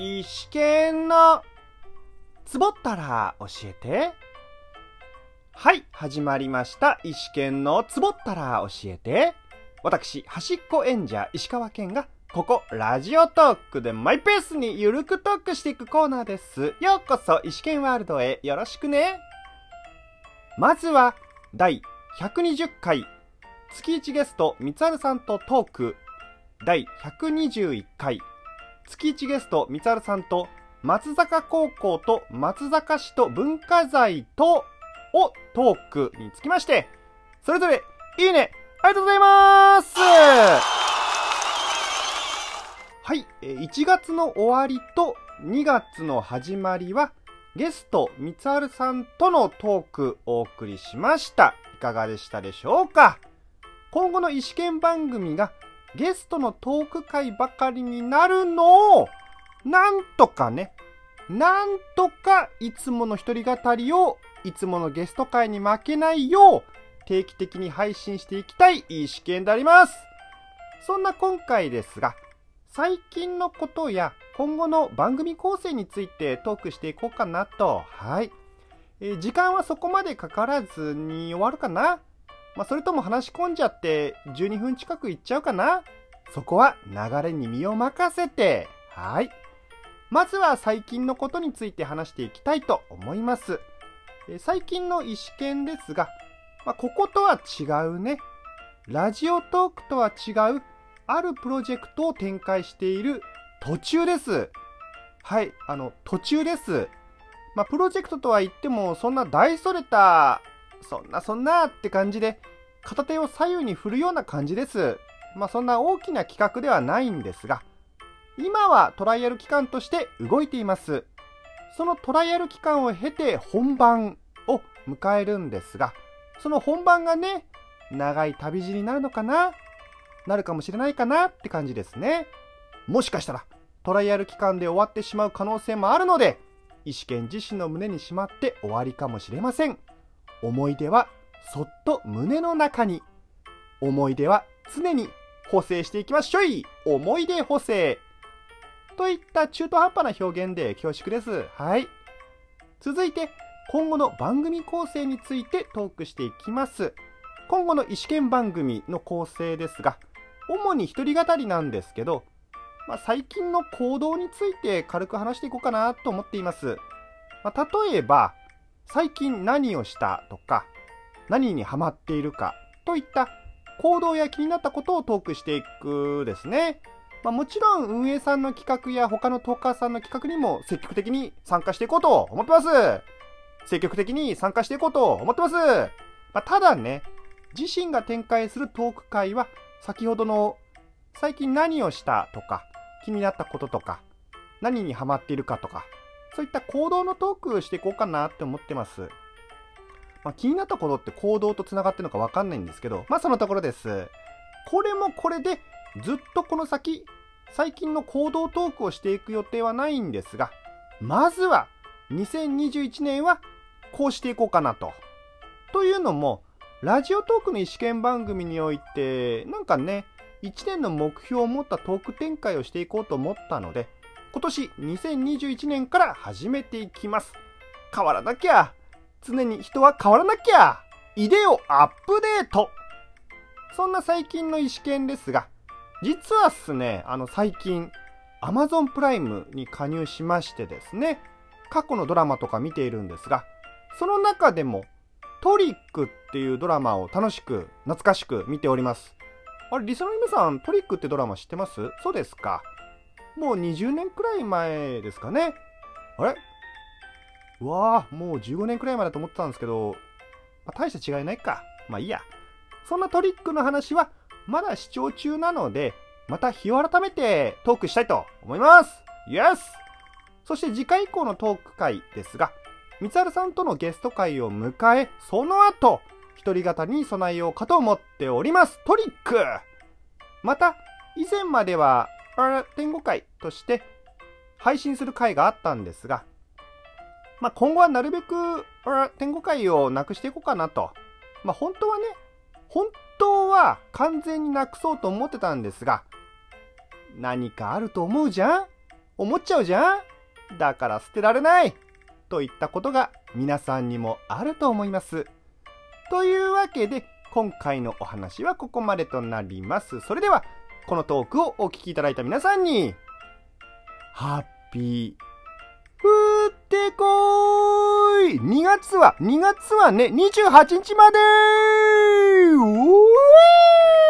石剣のつぼったら教えて。はい、始まりました。石剣のつぼったら教えて。私、端っこ演者石川県が、ここ、ラジオトークでマイペースにゆるくトークしていくコーナーです。ようこそ、石剣ワールドへよろしくね。まずは、第120回、月1ゲスト、三春さんとトーク、第121回、月1ゲスト、三春さんと、松坂高校と松坂市と文化財と、をトークにつきまして、それぞれ、いいね、ありがとうございますはい、1月の終わりと2月の始まりは、ゲスト、三春さんとのトークお送りしました。いかがでしたでしょうか？今後の意思見番組がゲストのトーク会ばかりになるのを、なんとかね、なんとかいつもの一人語りをいつものゲスト会に負けないよう定期的に配信していきたいいい試験であります。そんな今回ですが、最近のことや今後の番組構成についてトークしていこうかなと。はい。えー時間はそこまでかからずに終わるかな？まあ、それとも話し込んじゃって12分近くいっちゃうかな？そこは流れに身を任せて。はい。まずは最近のことについて話していきたいと思います。え最近の意思見ですが、まあ、こことは違うね。ラジオトークとは違う、あるプロジェクトを展開している途中です。はい、あの、途中です。まあ、プロジェクトとは言っても、そんな大それた、そんなそんなって感じで、片手を左右に振るような感じです。まあ、そんな大きな企画ではないんですが、今はトライアル期間として動いています。そのトライアル期間を経て本番を迎えるんですが、その本番がね、長い旅路になるのかな？なるかもしれないかなって感じですね。もしかしたら、トライアル期間で終わってしまう可能性もあるので、石剣自身の胸にしまって終わりかもしれません。思い出はそっと胸の中に。思い出は常に補正していきましょい思い出補正といった中途半端な表現で恐縮です。はい。続いて、今後の番組構成についてトークしていきます。今後の意思見番組の構成ですが、主に一人語りなんですけど、まあ、最近の行動について軽く話していこうかなと思っています。まあ、例えば、最近何をしたとか、何にハマっているかといった行動や気になったことをトークしていくですね。まあ、もちろん運営さんの企画や他のトーカーさんの企画にも積極的に参加していこうと思ってます。積極的に参加していこうと思ってます。まあ、ただね、自身が展開するトーク会は先ほどの最近何をしたとか気になったこととか何にハマっているかとかそういった行動のトークしていこうかなって思ってます。まあ、気になったことって行動と繋がってるのかわかんないんですけど、まあそのところです。これもこれでずっとこの先、最近の行動トークをしていく予定はないんですが、まずは2021年はこうしていこうかなと。というのも、ラジオトークの意思見番組において、なんかね、1年の目標を持ったトーク展開をしていこうと思ったので、今年2021年から始めていきます。変わらなきゃ。常に人は変わらなきゃ。イデオアップデート。そんな最近の意思見ですが、実はっすね、あの最近、Amazon プライムに加入しましてですね、過去のドラマとか見ているんですが、その中でもトリックっていうドラマを楽しく、懐かしく見ております。あれ、リスナーの皆さん、トリックってドラマ知ってます？そうですか。もう20年くらい前ですかね。あれ？うわぁ、もう15年くらい前だと思ってたんですけど、まあ、大した違いないか。まあいいや。そんなトリックの話は、まだ視聴中なので、また日を改めてトークしたいと思います。イエスそして次回以降のトーク会ですが、三春さんとのゲスト会を迎え、その後、一人語りに備えようかと思っております。トリックまた、以前までは、あら天狗会として配信する会があったんですが、まあ、今後はなるべく、あら天狗会をなくしていこうかなと。まあ、本当はね、本当は完全になくそうと思ってたんですが、何かあると思うじゃん？思っちゃうじゃん？だから捨てられないといったことが皆さんにもあると思います。というわけで、今回のお話はここまでとなります。それでは、このトークをお聞きいただいた皆さんに、ハッピー、降ってこーい !2 月は、2月はね、28日までーおー